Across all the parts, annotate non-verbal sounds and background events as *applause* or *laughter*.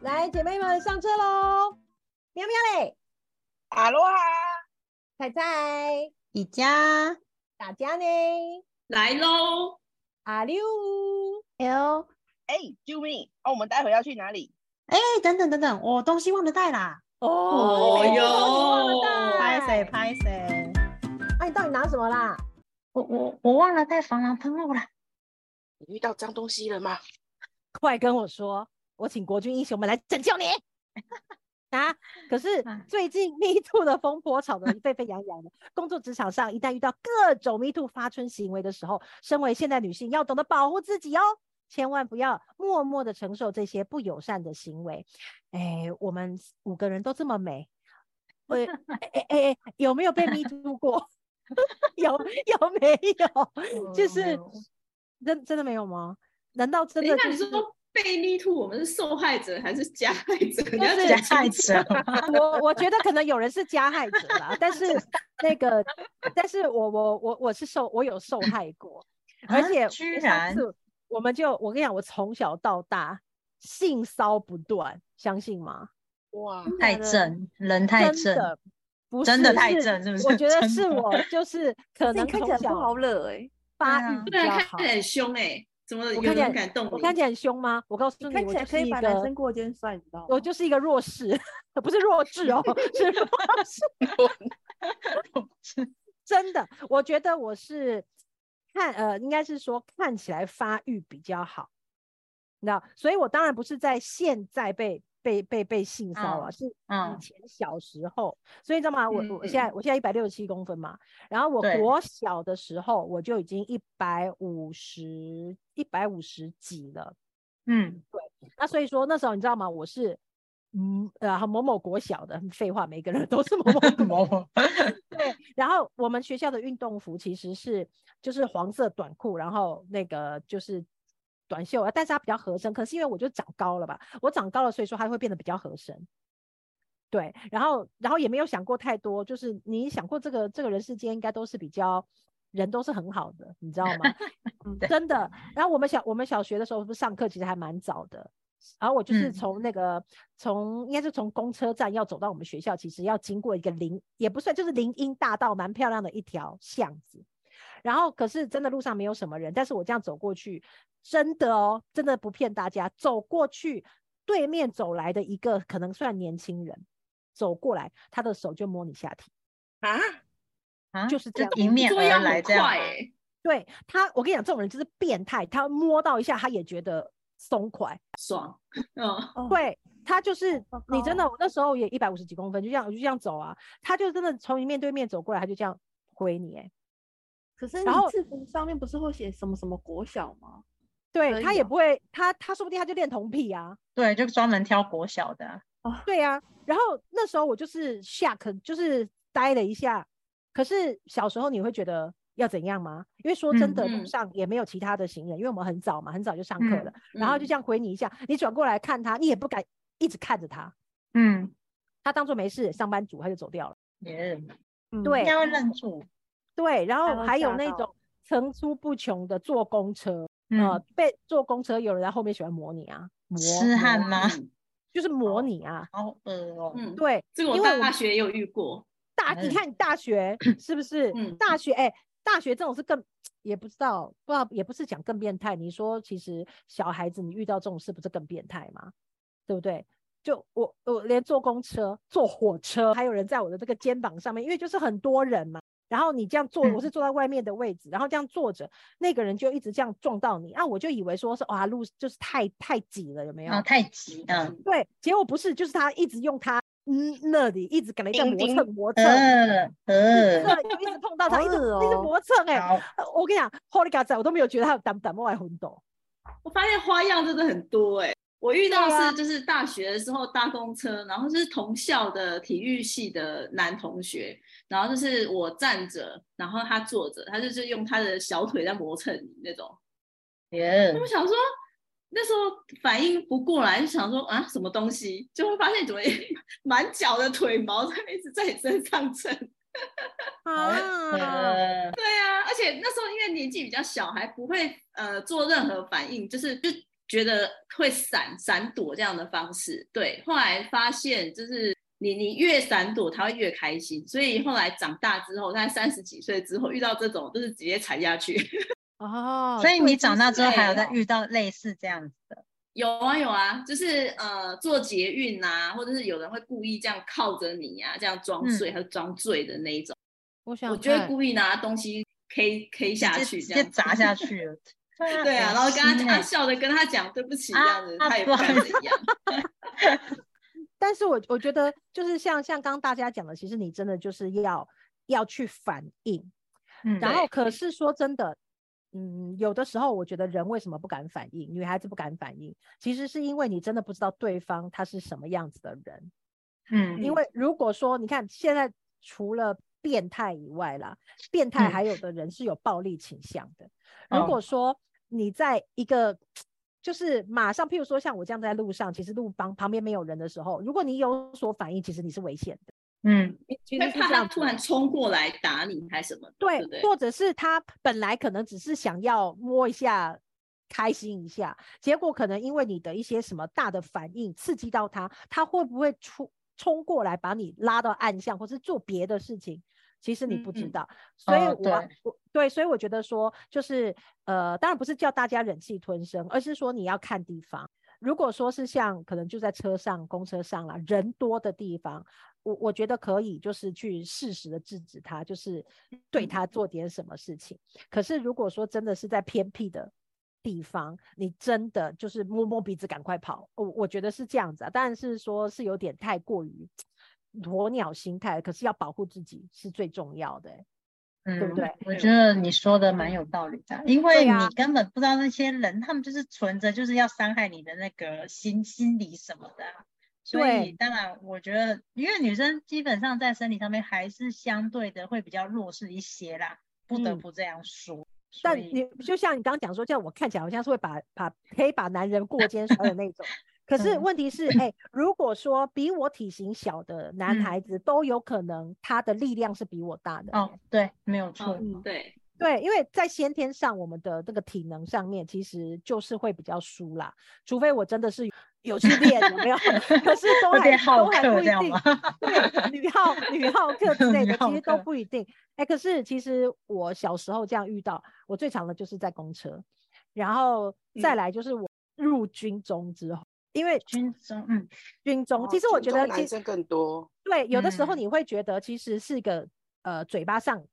来，姐妹们上车喽！喵喵嘞，阿罗哈，菜菜，一家大家呢？来喽！阿六，L，哎，救命！哦，我们待会要去哪里？哎，等等等等，我东西忘了带啦，哦哟哟拍谁？拍谁？那你到底拿什么啦？我我我忘了带防狼喷雾啦。你遇到脏东西了吗？快跟我说，我请国军英雄们来拯救你 *laughs* 啊！可是哎最近 Me Too 的风波吵得沸沸扬扬的，*laughs* 工作职场上一旦遇到各种 Me Too 发春行为的时候，身为现代女性要懂得保护自己哦，千万不要默默的承受这些不友善的行为。哎，我们五个人都这么美，我，哎哎哎哎，有没有被 *laughs* Me Too 过？有有没有？就是真真的没有吗？难道真的就是你说被 me too，我们是受害者还是加害者？你要加害者 *laughs* 我我觉得可能有人是加害者啦，但是那个，但是我我我我是受我有受害过，而啊且上居然次我们就我跟你讲，我从小到大性骚不断，相信吗？哇，太正，人太正，真的不真的是是太正，是不是？我觉得是我就是可能从看起来不好惹哎、发育比对，较好看起。来很凶哎，怎么有我看起来人敢动你？我看起来很凶吗？我告诉你，看起来可以我就是一个把男生过肩摔，你知道吗？我就是一个弱势，*laughs* 不是弱智哦，是弱势。*laughs* *laughs* 真的，我觉得我是看呃，应该是说看起来发育比较好，你知道，所以我当然不是在现在被被被被性骚扰，嗯是以嗯前小时候。所以你知道吗？我我现在我现在一百六十七公分嘛，然后我国小的时候我就已经一百五十一百五十几了。嗯，对那所以说那时候你知道吗？我是嗯呃某某国小的，废话，每个人都是某某国某某对，然后我们学校的运动服其实是就是黄色短裤，然后那个就是短袖，但是它比较合身。可是因为我就长高了吧，我长高了，所以说它会变得比较合身。对，然后然后也没有想过太多，就是你想过这个这个人世间应该都是比较人都是很好的，你知道吗？*laughs* 嗯真的。然后我们小我们小学的时候不是上课其实还蛮早的，然后我就是嗯从那个、从应该是从公车站要走到我们学校，其实要经过一个林也不算，就是林荫大道，蛮漂亮的一条巷子。然后可是真的路上没有什么人，但是我这样走过去，真的哦，真的不骗大家，走过去对面走来的一个可能算年轻人走过来，他的手就摸你下体，啊，啊，就是这样迎面而来这样对他，我跟你讲，这种人就是变态，他摸到一下他也觉得松快。爽，嗯，哦，对他就是糟你真的，我那时候也一百五十几公分，就这样我就这样走啊，他就真的从你面对面走过来，他就这样回你、欸，可是你然后制服上面不是会写什么什么国小吗？对他也不会，他他说不定他就恋童癖啊，对，就专门挑国小的哦，对呀、然后那时候我就是 shock，就是呆了一下，可是小时候你会觉得要怎样吗？因为说真的，路嗯。上也没有其他的行人，因为我们很早嘛，很早就上课嗯了，然后就嗯。这样回你一下，你转过来看他，你也不敢一直看着他，嗯，他当做没事，上班族他就走掉了。也嗯。对应该会愣住，对，然后还有那种层出不穷的坐公车，呃嗯，，被坐公车有人在后面喜欢模拟啊，模痴汉吗？嗯就是模拟啊，好恶哦，嗯，对，这个我大学也有遇过，大，你嗯看你大学 *clears throat* 是不是？嗯大学哎、大学这种是更也不知道，不知道也不是讲更变态。你说其实小孩子你遇到这种事不是更变态吗？对不对？就我我连坐公车、坐火车，还有人在我的这个肩膀上面，因为就是很多人嘛。然后你这样坐，我是嗯坐在外面的位置，然后这样坐着，那个人就一直这样撞到你啊！我就以为说是哇路就是太太挤了，有没有？啊，太挤了，对，结果不是，就是他一直用他嗯那里一直给人家磨蹭磨蹭，呃呃，对，就一直碰到他，一直恶一直 *laughs* 哦磨蹭哎、我跟你讲，Holy God 仔，我都没有觉得他有胆胆冒外混斗。我发现花样真的很多哎、我遇到是就是大学的时候搭公车，然后是同校的体育系的男同学，然后就是我站着，然后他坐着，他就是用他的小腿在磨蹭你那种。耶，我想说那时候反应不过来，就想说啊什么东西，就会发现怎么 *laughs* 满脚的腿毛在一直在你身上蹭。啊，呃，对啊，而且那时候因为年纪比较小，还不会呃做任何反应，就是就觉得会闪闪躲这样的方式。对，后来发现就是你你越闪躲，他会越开心。所以后来长大之后，他三十几岁之后遇到这种，就是直接踩下去。*laughs* 哦，所以你长大之后还有在遇到类似这样子的，有啊有啊，就是呃做捷运啊，或者是有人会故意这样靠着你啊，这样装睡嗯还是装醉的那一种，我想我就会故意拿东西 K K 下去，直接砸下去。去了。*laughs* 对啊，然后跟他他笑着跟他讲对不起这样子，啊他也不不好意敢怎样。*laughs* 但是我我觉得就是像像刚刚大家讲的，其实你真的就是要要去反应，嗯，然后可是说真的，嗯，有的时候我觉得人为什么不敢反应，女孩子不敢反应，其实是因为你真的不知道对方他是什么样子的人。嗯，因为如果说你看现在除了变态以外啦，变态嗯还有的人是有暴力倾向的。如哦果说你在一个就是马上，譬如说像我这样在路上，其实路旁旁边没有人的时候，如果你有所反应，其实你是危险的。嗯其会怕他实是这样突然冲过来打你还什么的，对对对？或者是他本来可能只是想要摸一下。开心一下，结果可能因为你的一些什么大的反应刺激到他，他会不会出冲过来把你拉到暗巷，或是做别的事情？其实你不知嗯道，所以我对，所以我觉得说，就是呃，当然不是叫大家忍气吞声，而是说你要看地方。如果说是像可能就在车上、公车上啦，人多的地方，我我觉得可以，就是去适时的制止他，就是对他做点什么事情。可是如果说真的是在偏僻的地方，你真的就是摸摸鼻子赶快跑，我我觉得是这样子啊。但是说是有点太过于鸵鸟心态，可是要保护自己是最重要的欸、嗯，对不对我觉得你说的蛮有道理的，因为你根本不知道那些人，他们就是存着就是要伤害你的那个心心理什么的啊。所对以当然，我觉得，因为女生基本上在生理上面还是相对的会比较弱势一些啦，不得嗯不这样说。但你就像你刚刚讲说，这样我看起来好像是会把把可以把男人过肩摔的那种。可是嗯问题是，哎、如果说比我体型小的男嗯孩子都有可能他的力量是比我大的。哦，对，没有错。嗯，对，对，因为在先天上，我们的这个体能上面其实就是会比较输啦，除非我真的是有去练，有没有？*laughs* 可是都还有点好都还不一定客这样吗。对，女号女号客之类的，*laughs* 其实都不一定。哎，可是其实我小时候这样遇到，我最长的就是在公车，然后再嗯来就是我入军中之后，因为军中，嗯，军中，哦其实我觉得男生更多，对，有的时候嗯。你会觉得其实是一个呃嘴巴上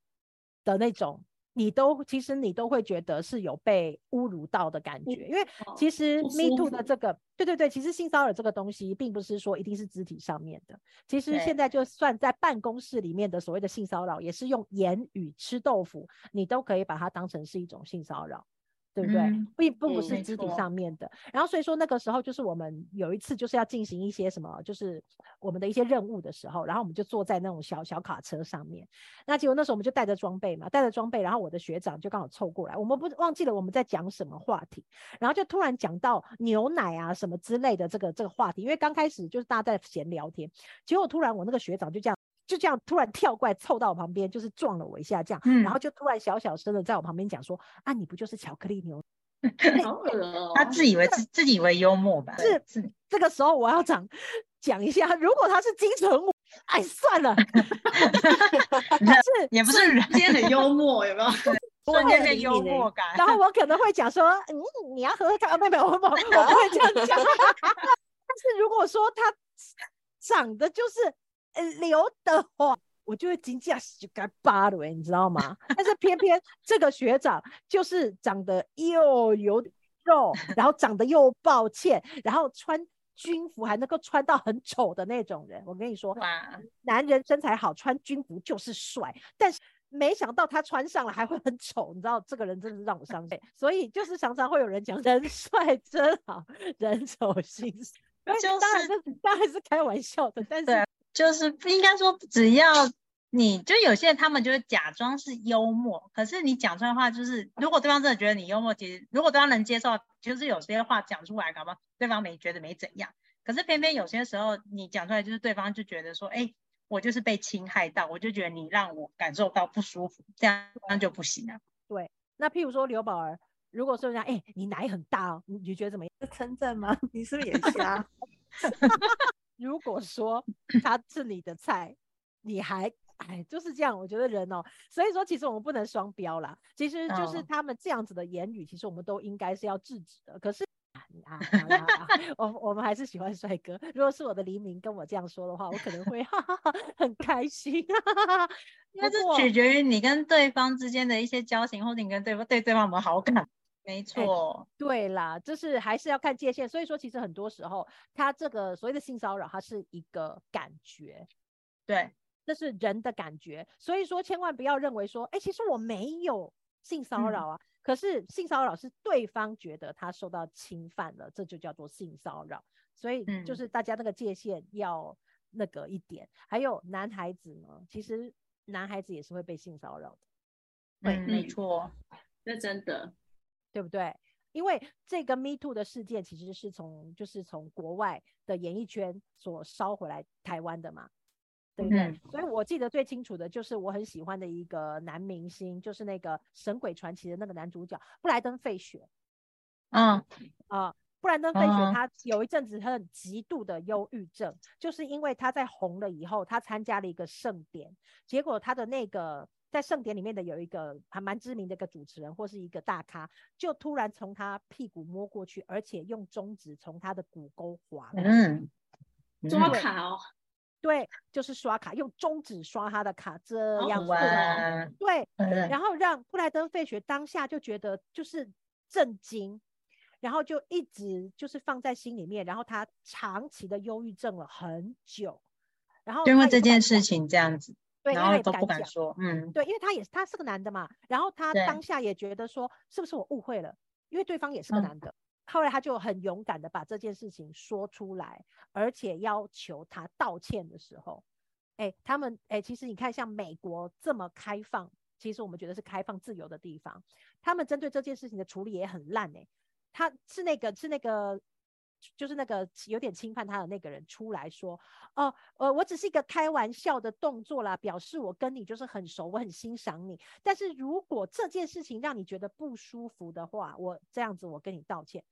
的那种，你都其实你都会觉得是有被侮辱到的感觉，因为哦其实 Me Too 的这个，对对对，其实性骚扰这个东西，并不是说一定是肢体上面的，其实现在就算在办公室里面的所谓的性骚扰，也是用言语吃豆腐，你都可以把它当成是一种性骚扰。对不对？嗯并并不是肢体上面的。然后所以说那个时候就是我们有一次就是要进行一些什么，就是我们的一些任务的时候，然后我们就坐在那种小小卡车上面。那结果那时候我们就带着装备嘛，带着装备，然后我的学长就刚好凑过来，我们不忘记了我们在讲什么话题，然后就突然讲到牛奶啊什么之类的这个这个话题，因为刚开始就是大家在闲聊天，结果突然我那个学长就这样。就这样突然跳过来凑到我旁边，就是撞了我一下，这样，然后就突然小小声的在我旁边讲说：“啊，你不就是巧克力牛 *laughs* 好恶哦。他自以为自自己以为幽默吧？是是，这个时候我要讲讲一下，如果他是金城武，哎，算了，*laughs* 是也不是人，今天很幽默，有没有？瞬间的幽默感。然后我可能会讲说，嗯，你要喝喝看，啊，没有我不我不会这样讲。*laughs* 但是如果说他长得就是呃刘德华，我就会惊驾就该扒了，你知道吗？但是偏偏这个学长就是长得又有肉，然后长得又抱歉，然后穿军服还能够穿到很丑的那种人。我跟你说，哇，男人身材好，穿军服就是帅，但是没想到他穿上了还会很丑，你知道这个人真的是让我伤心。所以就是常常会有人讲人帅真好，人丑心酸。就当然是这当然是开玩笑的，但是就是不应该说只要你就有些人他们就是假装是幽默，可是你讲出来的话就是，如果对方真的觉得你幽默，其实如果对方能接受，就是有些话讲出来，搞不好对方没觉得没怎样。可是偏偏有些时候你讲出来，就是对方就觉得说，哎，我就是被侵害到，我就觉得你让我感受到不舒服，这样那就不行啊。那譬如说刘宝儿，如果说人家哎、你奶很大哦，你你觉得怎么样？是称赞吗？*laughs* 你是不是眼瞎？*laughs* 如果说 *clears throat* 他是你的菜，你还哎就是这样，我觉得人哦，所以说其实我们不能双标啦。其实就是哦他们这样子的言语，其实我们都应该是要制止的。可是。*laughs* 啊，*laughs* 我我们还是喜欢帅哥。如果是我的黎明跟我这样说的话，我可能会哈哈哈很开心。因为这不过取决于你跟对方之间的一些交情，或者你跟对方对对方有没有好感。没错，对啦，就是还是要看界限。所以说，其实很多时候，他这个所谓的性骚扰，它是一个感觉，对，这是人的感觉。所以说，千万不要认为说，哎，其实我没有性骚嗯扰啊。可是性骚扰是对方觉得他受到侵犯了，这就叫做性骚扰。所以就嗯是大家那个界限要那个一点。还有男孩子呢，其实男孩子也是会被性骚扰的。嗯，没嗯错，这真的，对不对？因为这个 Me Too 的事件其实是从就是从国外的演艺圈所烧回来台湾的嘛，对不对？嗯所以我记得最清楚的就是我很喜欢的一个男明星，就是那个《神鬼传奇》的那个男主角布莱登·费雪嗯啊。布莱登·费雪嗯他有一阵子他很极度的忧郁症，就是因为他在红了以后，他参加了一个盛典，结果他的那个在盛典里面的有一个还蛮知名的一个主持人或是一个大咖，就突然从他屁股摸过去，而且用中指从他的骨沟划。嗯，抓嗯卡哦，对，就是刷卡，用中指刷他的卡，这好样子。哇，对，嗯然后让布莱登·费雪当下就觉得就是震惊，然后就一直就是放在心里面，然后他长期的忧郁症了很久，然后因为这件事，情这样子，对，因然后都为他也敢讲。不敢说，嗯，对，因为他也是他是个男的嘛，然后他当下也觉得说，是不是我误会了？因为对方也是个嗯男的。后来他就很勇敢的把这件事情说出来，而且要求他道歉的时候，哎，他们哎，其实你看像美国这么开放，其实我们觉得是开放自由的地方，他们针对这件事情的处理也很烂哎、他是那个是那个。就是那个有点侵犯他的那个人出来说，哦，呃，我只是一个开玩笑的动作啦，表示我跟你就是很熟，我很欣赏你。但是如果这件事情让你觉得不舒服的话，我这样子我跟你道歉。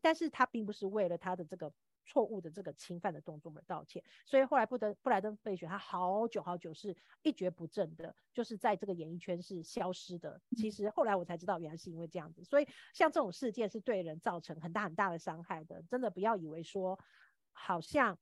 但是他并不是为了他的这个错误的这个侵犯的动作而道歉，所以后来布德布莱登费雪他好久好久是一蹶不振的，就是在这个演艺圈是消失的。其实后来我才知道，原来是因为这样子。所以像这种事件是对人造成很大很大的伤害的，真的不要以为说好像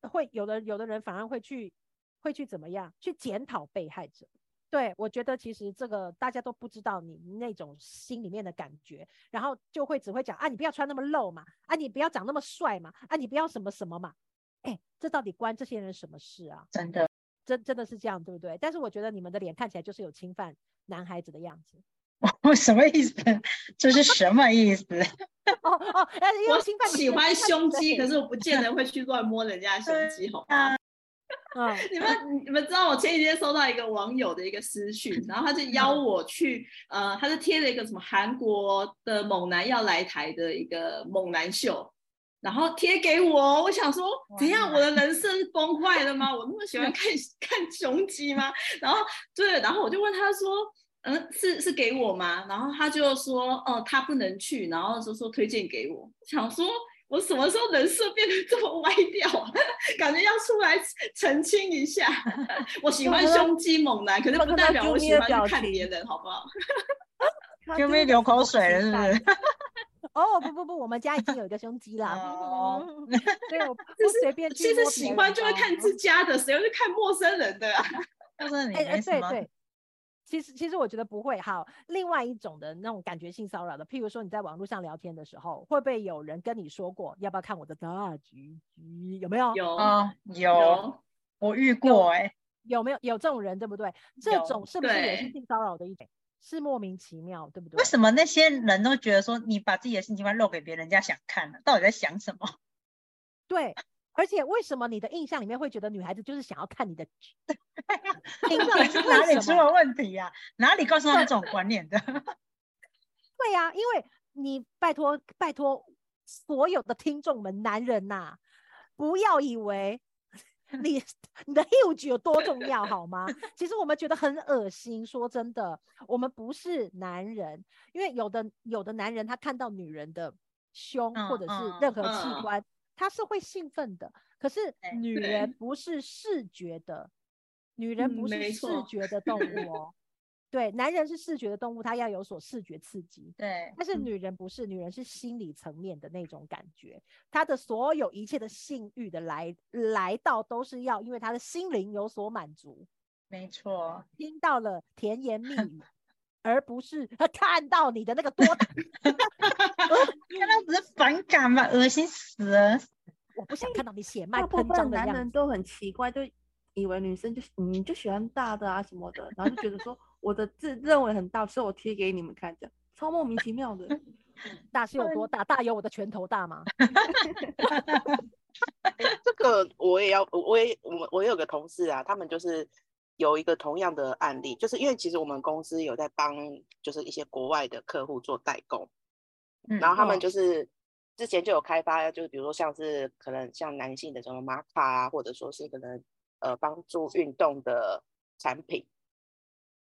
会有的有的人反而会去会去怎么样去检讨被害者。对，我觉得其实这个大家都不知道你那种心里面的感觉，然后就会只会讲啊，你不要穿那么露嘛，啊，你不要长那么帅嘛，啊，你不要什么什么嘛，哎，这到底关这些人什么事啊？真的，真真的是这样，对不对？但是我觉得你们的脸看起来就是有侵犯男孩子的样子。我 *laughs* 什么意思？这是什么意思？哦 *laughs* 哦，我喜欢胸肌，可是我不见得 *laughs* 会去乱摸人家胸肌，好吗？嗯，你们你们知道，我前几天收到一个网友的一个私讯，然后他就邀我去，呃，他就贴了一个什么韩国的猛男要来台的一个猛男秀，然后贴给我，我想说，怎样，我的人设是崩坏了吗？我那么喜欢 *laughs* 看看雄鸡吗？然后对，然后我就问他说。嗯，是是给我吗？然后他就说，哦，他不能去，然后就说推荐给我。想说，我什么时候人设变得这么歪掉啊？*laughs* 感觉要出来澄清一下。我喜欢胸肌猛男，可是不代表我喜欢去看别人，好不好？有没有流口水了？是不是？*laughs* 哦不不不，我们家已经有一个胸肌啦，哦嗯 *laughs* 所以我不就是随便其实喜欢就会看自家的，谁会去看陌生人的啊？或者你哎哎，没什么，对对，其实其实我觉得不会。好，另外一种的那种感觉性骚扰的，譬如说你在网络上聊天的时候，会不会有人跟你说过要不要看我的大橘橘？有没有？有啊，有，有，我遇过哎，有没有有这种人，对不对？这种是不是也是性骚扰的一种？是莫名其妙，对不对？为什么那些人都觉得说你把自己的性器官露给别人，人家想看呢？到底在想什么？*laughs* 对，而且为什么你的印象里面会觉得女孩子就是想要看你的橘？*laughs* 凭到底是哪里？出了问题呀？哪里告诉他们这种观念的？*laughs* 对呀、因为你拜托拜托所有的听众们，男人呐、不要以为 *laughs* 你你的 huge 有多重要好吗？其实我们觉得很恶心。说真的，我们不是男人，因为有的有的男人他看到女人的胸或者是嗯任何器嗯官，他是会兴奋的。可是女人不是视觉的，女人嗯不是视觉的动物 *laughs* 哦。对，男人是视觉的动物，他要有所视觉刺激。对，但是女人不是，女人是心理层面的那种感觉，她的所有一切的性欲的来来到都是要因为她的心灵有所满足，没错，听到了甜言蜜语，而不是他看到你的那个多大，*laughs* 看到只是反感嘛，恶心死了。我不想看到你血脉大部喷张分的样子。男人都很奇怪，就以为女生就是你就喜欢大的啊什么的，然后就觉得说我的自认为很大，所以我贴给你们看，这样超莫名其妙的。*laughs* 大是有多大？大有我的拳头大吗？*laughs* 这个我也要，我也我我有个同事啊，他们就是有一个同样的案例，就是因为其实我们公司有在帮就是一些国外的客户做代工，嗯然后他们哦。就是之前就有开发，就是比如说像是可能像男性的什么玛卡啊，或者说是可能呃帮助运动的产品。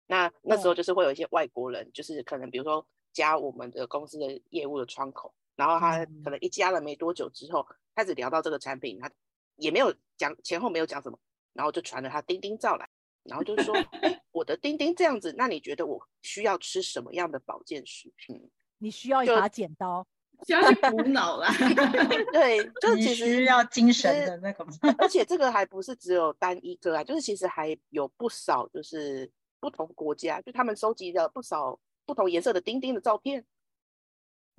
那那时候就是会有一些外国人，就是可能比如说加我们的公司的业务的窗口，然后他可能一加了没多久之后，开始聊到这个产品，他也没有讲前后没有讲什么，然后就传了他钉钉照来，然后就说，哎，我的丁丁这样子，那你觉得我需要吃什么样的保健食品？你需要一把剪刀，需要去补脑啦。*laughs* 对，就你其实需要精神的那个吗？而且这个还不是只有单一个啊，就是其实还有不少就是不同国家，就他们收集了不少不同颜色的丁丁的照片，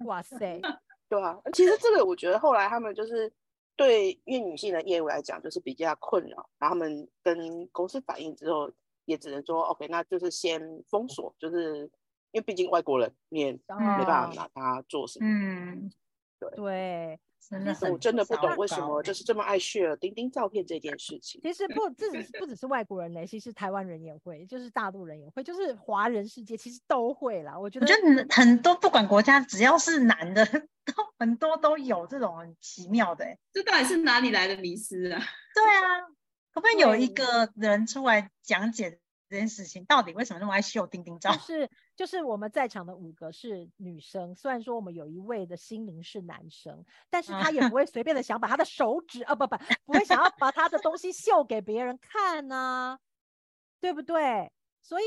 哇塞！对啊，其实这个我觉得后来他们就是对因为女性的业务来讲就是比较困扰，然后他们跟公司反映之后，也只能说 OK，那就是先封锁，就是因为毕竟外国人你也没办法拿他做什么。嗯，对，真我真的不懂为什么就是这么爱 share 钉钉照片这件事情。其实不只是 *laughs* 不只是外国人嘞，其实台湾人也会，就是大陆人也会，就是华人世界其实都会啦。我觉得我觉得很多不管国家，只要是男的，*laughs* 都很多都有这种很奇妙的欸、这到底是哪里来的迷失啊？对啊，可不可以有一个人出来讲解这件事情，到底为什么那么爱秀钉钉照就？*laughs* 是就是我们在场的五个是女生，虽然说我们有一位的心灵是男生，但是他也 *laughs* 不会随便的想把他的手指啊不不不会想要把他的东西秀给别人看呐、对不对？所以，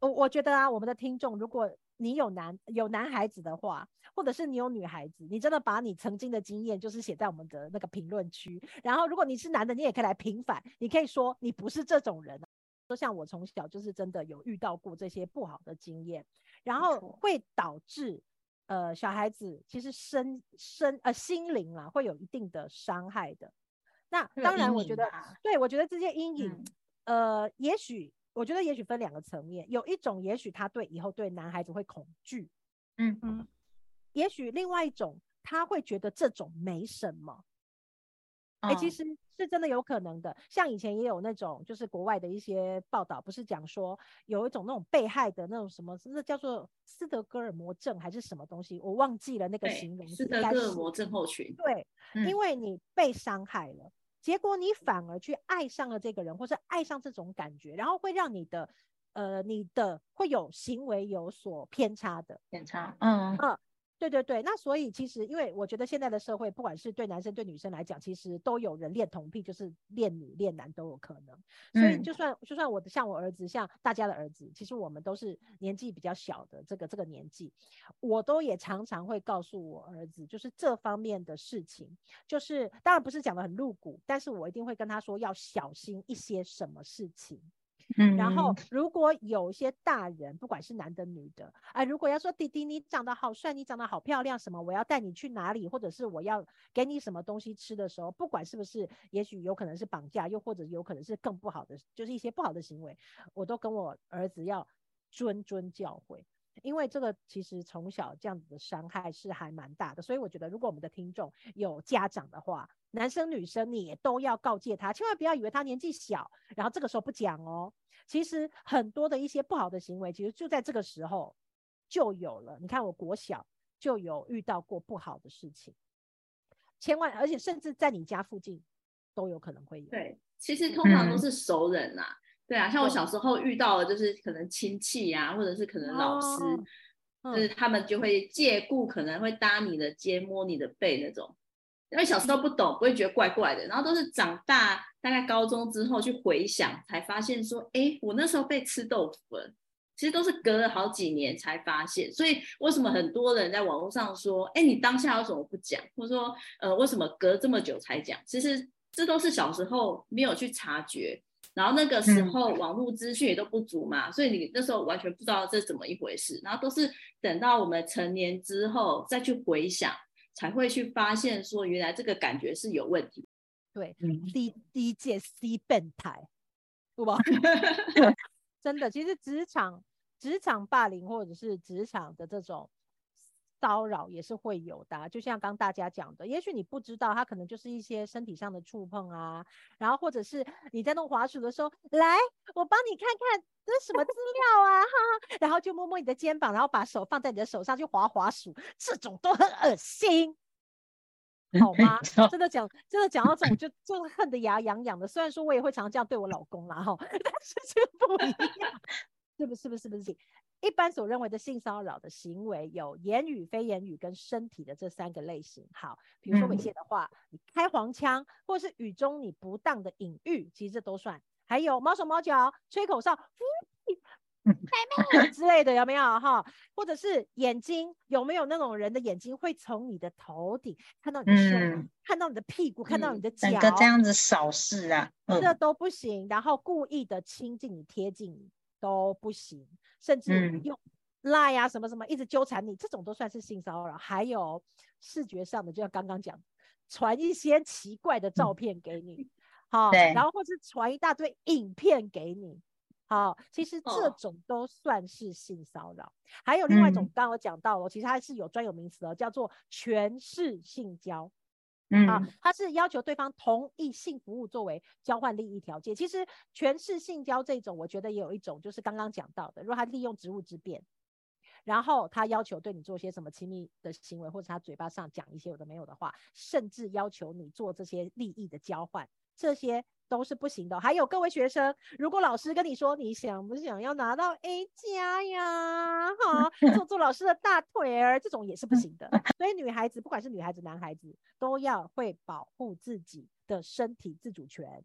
我我觉得啊，我们的听众，如果你有男有男孩子的话，或者是你有女孩子，你真的把你曾经的经验就是写在我们的那个评论区，然后如果你是男的，你也可以来平反，你可以说你不是这种人啊。说像我从小就是真的有遇到过这些不好的经验，然后会导致呃小孩子其实身身呃心灵啊会有一定的伤害的。那当然，我觉得对我觉得这些阴影，嗯呃，也许我觉得也许分两个层面，有一种也许他对以后对男孩子会恐惧，嗯嗯，也许另外一种他会觉得这种没什么。哎、其嗯实是真的有可能的。像以前也有那种，就是国外的一些报道，不是讲说有一种那种被害的那种什么，那叫做斯德哥尔摩症还是什么东西，我忘记了那个形容词。斯德哥尔摩症候群。对，因嗯为你被伤害了，结果你反而去爱上了这个人，或是爱上这种感觉，然后会让你的呃你的会有行为有所偏差的。偏差。嗯，嗯对对对，那所以其实，因为我觉得现在的社会，不管是对男生对女生来讲，其实都有人恋童癖，就是恋女恋男都有可能。所以嗯就算就算我的像我儿子，像大家的儿子，其实我们都是年纪比较小的这个这个年纪，我都也常常会告诉我儿子，就是这方面的事情，就是当然不是讲的很露骨，但是我一定会跟他说要小心一些什么事情。嗯，然后如果有一些大人，不管是男的女的，哎，如果要说弟弟你长得好帅，你长得好漂亮，什么我要带你去哪里，或者是我要给你什么东西吃的时候，不管是不是，也许有可能是绑架，又或者有可能是更不好的，就是一些不好的行为，我都跟我儿子要谆谆教诲。因为这个其实从小这样子的伤害是还蛮大的，所以我觉得如果我们的听众有家长的话，男生女生你也都要告诫他，千万不要以为他年纪小，然后这个时候不讲哦。其实很多的一些不好的行为，其实就在这个时候就有了。你看我国小就有遇到过不好的事情，千万而且甚至在你家附近都有可能会有。对，其实通常都嗯是熟人呐、对啊，像我小时候遇到的，就是可能亲戚呀、或者是可能老师，哦就是他们就会借故可能会搭你的肩、摸你的背那种。因为小时候不懂，不会觉得怪怪的，然后都是长大大概高中之后去回想，才发现说，哎，我那时候被吃豆腐了。其实都是隔了好几年才发现，所以为什么很多人在网络上说，哎，你当下为什么不讲，或者说，呃，为什么隔这么久才讲？其实这都是小时候没有去察觉，然后那个时嗯候网络资讯也都不足嘛，所以你那时候完全不知道这怎么一回事，然后都是等到我们成年之后再去回想，才会去发现说原来这个感觉是有问题。对嗯，C D 界 C 变态，对吧？*laughs* 真的，其实职场职场霸凌或者是职场的这种骚扰也是会有的啊、就像刚大家讲的，也许你不知道，他可能就是一些身体上的触碰啊，然后或者是你在弄滑鼠的时候，来，我帮你看看这是什么资料啊，然后就摸摸你的肩膀，然后把手放在你的手上去滑滑鼠，这种都很恶心。*laughs* 好吗？真的讲，真的讲到这种，就就恨得牙痒痒的。虽然说我也会常常这样对我老公啦，哈，*laughs* 但是这个不一样，是不是？是不是？一般所认为的性骚扰的行为有言语、非言语跟身体的这三个类型。好，比如说猥嗯亵的话，你开黄腔，或是语中你不当的隐喻，其实这都算。还有毛手毛脚、吹口哨、妹妹 *laughs* 之类的，有没有哈？或者是眼睛有没有那种人的眼睛会从你的头顶看到你的胸，嗯看到你的屁股，看到嗯你的脚，整个这样子扫视啊，嗯这都不行。然后故意的亲近你、贴近你都不行，甚至嗯用赖啊什么什么一直纠缠你，这种都算是性骚扰。还有视觉上的，就像刚刚讲，传一些奇怪的照片给你，好，对然后或是传一大堆影片给你。好，其实这哦种都算是性骚扰。还有另外一种，嗯刚刚我讲到了，其实它是有专有名词的，叫做权势性交。啊嗯，它是要求对方同意性服务作为交换利益条件。其实权势性交这种，我觉得也有一种，就是刚刚讲到的，如果他利用职务之便，然后他要求对你做些什么亲密的行为，或者他嘴巴上讲一些有的没有的话，甚至要求你做这些利益的交换，这些都是不行的。还有各位学生，如果老师跟你说你想不想要拿到 A 加呀，哈，*laughs* 做做老师的大腿儿，这种也是不行的。*laughs* 所以女孩子，不管是女孩子、男孩子，都要会保护自己的身体自主权。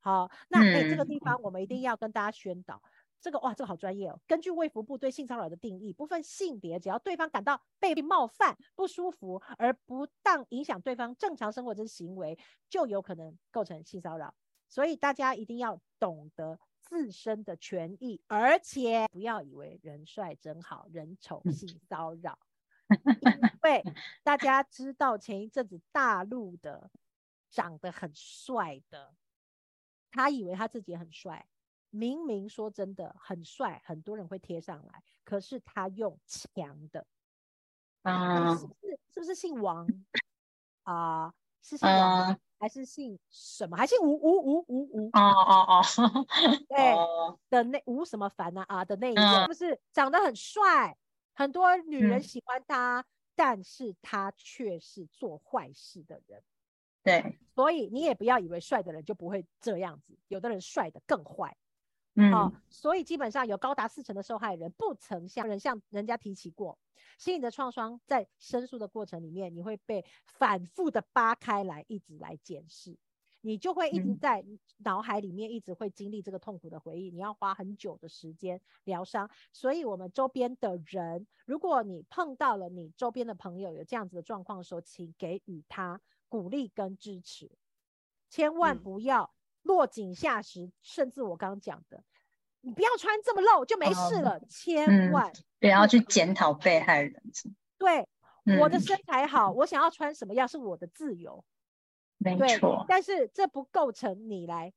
好，那哎、这个嗯地方我们一定要跟大家宣导。这个哇，这个好专业哦。根据卫福部对性骚扰的定义，不分性别，只要对方感到被冒犯、不舒服，而不当影响对方正常生活之行为，就有可能构成性骚扰。所以大家一定要懂得自身的权益，而且不要以为人帅真好，人丑性骚扰。*laughs* 因为大家知道前一阵子大陆的长得很帅的，他以为他自己很帅，明明说真的很帅，很多人会贴上来，可是他用强的，啊。是不是是不是姓王？啊、是姓王还是姓什么？还姓吴吴吴吴吴？哦哦哦，*laughs* 对哦，的那吴什么凡啊啊的那一个，就是长得很帅，很多女人嗯喜欢他，但是他却是做坏事的人。对，所以你也不要以为帅的人就不会这样子，有的人帅的更坏。嗯。好、所以基本上有高达四成的受害人不曾向人向人家提起过。心理的创伤，在申诉的过程里面，你会被反复的扒开来，一直来检视，你就会一直嗯。在脑海里面一直会经历这个痛苦的回忆，你要花很久的时间疗伤。所以，我们周边的人，如果你碰到了你周边的朋友有这样子的状况的时候，请给予他鼓励跟支持，千万嗯。不要落井下石，甚至我刚刚讲的，你不要穿这么露就没事哦了，千嗯万不要去检讨被害人。对。我的嗯身材好，我想要穿什么样是我的自由，没错，，但是这不构成你来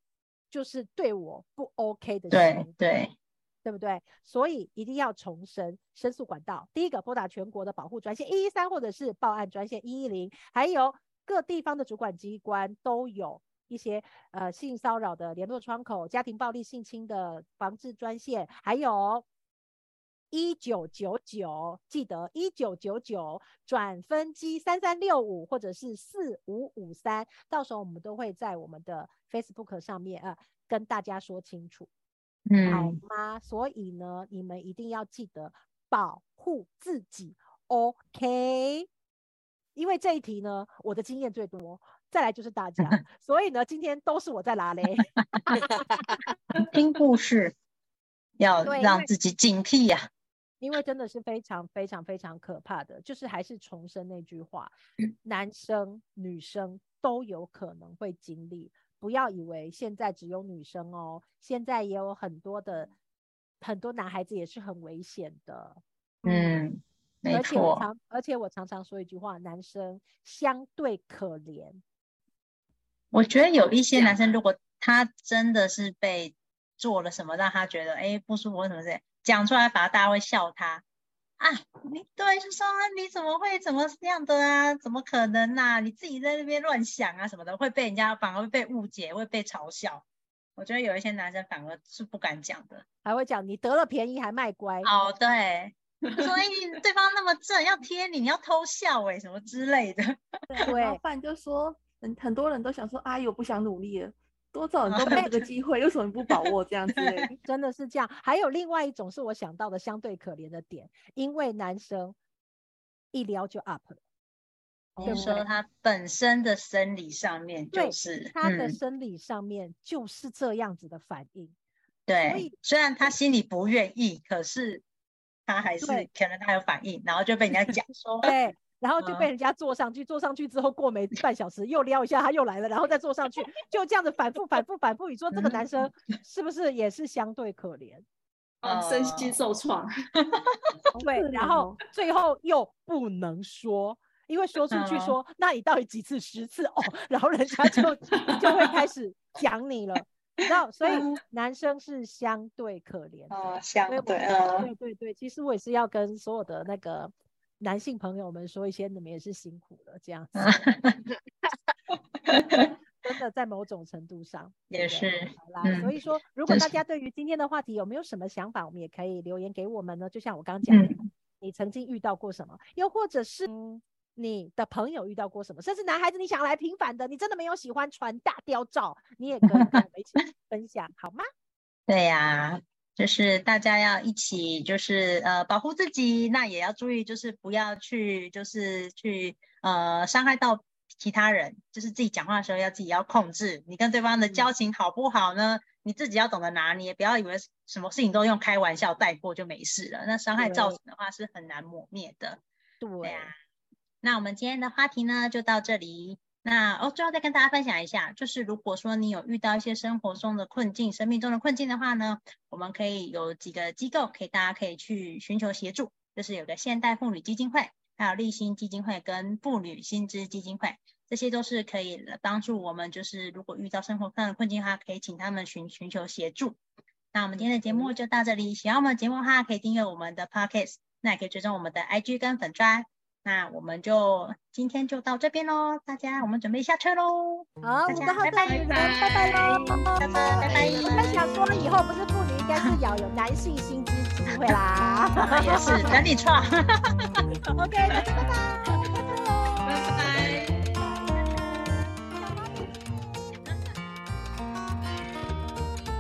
就是对我不 OK 的行对为，对，对不对？所以一定要重申申诉管道。第一个，拨打全国的保护专线一一三，或者是报案专线一一零，还有各地方的主管机关都有一些呃性骚扰的联络窗口、家庭暴力性侵的防治专线，还有一九九九，记得一九九九转分机三三六五或者是四五五三，到时候我们都会在我们的 Facebook 上面呃跟大家说清楚，嗯好嗯，吗？所以呢，你们一定要记得保护自己，OK？因为这一题呢，我的经验最多，再来就是大家，*laughs* 所以呢，今天都是我在拉嘞。*laughs* *laughs* 听故事要让自己警惕呀、因为真的是非常非常非常可怕的，就是还是重申那句话，嗯。男生女生都有可能会经历，不要以为现在只有女生哦，现在也有很多的很多男孩子也是很危险的，嗯，没而且我错，常而且我常常说一句话，男生相对可怜，我觉得有一些男生，如果他真的是被做了什么让他觉得哎不舒服什么之类，讲出来反而大家会笑他啊，你对，就说啊你怎么会怎么这样的啊？怎么可能呐、你自己在那边乱想啊什么的，会被人家反而会被误解，会被嘲笑。我觉得有一些男生反而是不敢讲的。还会讲你得了便宜还卖乖，哦，对，就说哎，你对方那么正，要贴你，你要偷笑哎、什么之类的。*laughs* 对不然就说，很很多人都想说，阿姨我不想努力了，多少人都没有这个 *laughs* 机会，为什么你不把握这样子？*laughs* 真的是这样。还有另外一种是我想到的相对可怜的点，因为男生一撩就 up 了。你对不对是说他本身的生理上面就是，他的嗯，生理上面就是这样子的反应，对以，虽然他心里不愿意，可是他还是可能他有反应，然后就被人家讲 *laughs* 说，对，然后就被嗯人家坐上去，坐上去之后过没半小时又撩一下，他又来了，然后再坐上去，就这样子反复反复反复。你说这个男生是不是也是相对可怜？哦，身心受创，*laughs* 对，然后哦最后又不能说，因为说出去嗯说，那你到底几次？十次哦，然后人家就就会开始讲你了，你知道，所以嗯男生是相对可怜的。哦，相对，对对对，其实我也是要跟所有的那个男性朋友们说一些，你们也是辛苦了，这样子。*laughs* 真的在某种程度上对也是，好啦，嗯所以说，如果大家对于今天的话题有没有什么想法，我们也可以留言给我们呢。就像我刚刚讲的，嗯你曾经遇到过什么，又或者是、嗯你的朋友遇到过什么，甚至男孩子你想来平反的，你真的没有喜欢传大雕照，你也可以跟我们一起分享，好吗？对呀、就是大家要一起，就是呃保护自己，那也要注意，就是不要去，就是去呃伤害到其他人，就是自己讲话的时候要自己要控制，你跟对方的交情好不好呢？你自己要懂得拿捏，不要以为什么事情都用开玩笑带过就没事了，那伤害造成的话是很难抹灭的。对对啊，那我们今天的话题呢就到这里。那哦，最后再跟大家分享一下，就是如果说你有遇到一些生活中的困境、生命中的困境的话呢，我们可以有几个机构，可以大家可以去寻求协助，就是有个现代妇女基金会，还有立新基金会跟妇女薪资基金会，这些都是可以帮助我们，就是如果遇到生活上的困境的话，可以请他们寻寻求协助。那我们今天的节目就到这里，喜欢我们的节目的话，可以订阅我们的 Podcast，那也可以追踪我们的 IG 跟粉砖。那我们就今天就到这边喽，大家我们准备下车喽，好，我大家拜拜拜拜喽！拜拜拜拜。我在想说，以后不是妇女，应该是要有男性薪资机会啦。*laughs* 也是等你创。*laughs* OK，拜拜。